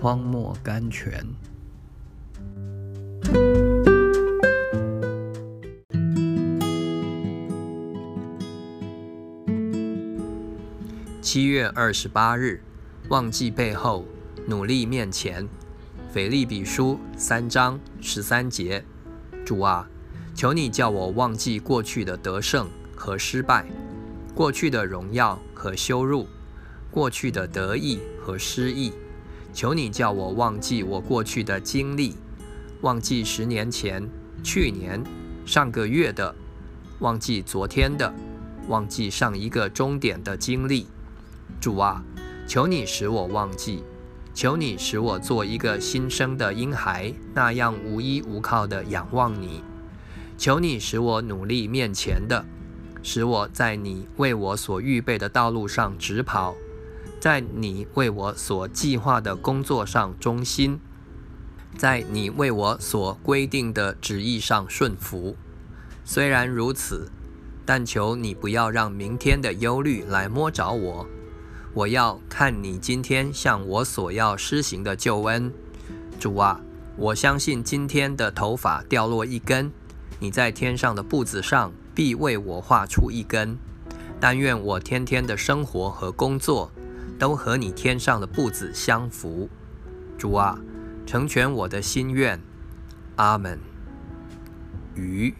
荒漠甘泉。七月二十八日，忘记背后，努力面前。腓利比书三章十三节，主啊，求你叫我忘记过去的得胜和失败，过去的荣耀和羞辱，过去的得意和失意。求你叫我忘记我过去的经历，忘记十年前、去年、上个月的，忘记昨天的，忘记上一个终点的经历。主啊，求你使我忘记，求你使我做一个新生的婴孩，那样无依无靠的仰望你。求你使我努力面前的，使我在你为我所预备的道路上直跑，在你为我所计划的工作上忠心，在你为我所规定的旨意上顺服。虽然如此，但求你不要让明天的忧虑来摸着我。我要看你今天向我所要施行的救恩，主啊，我相信今天的头发掉落一根，你在天上的步子上必为我画出一根。但愿我天天的生活和工作都和你天上的步子相符。主啊，成全我的心愿。阿门。鱼。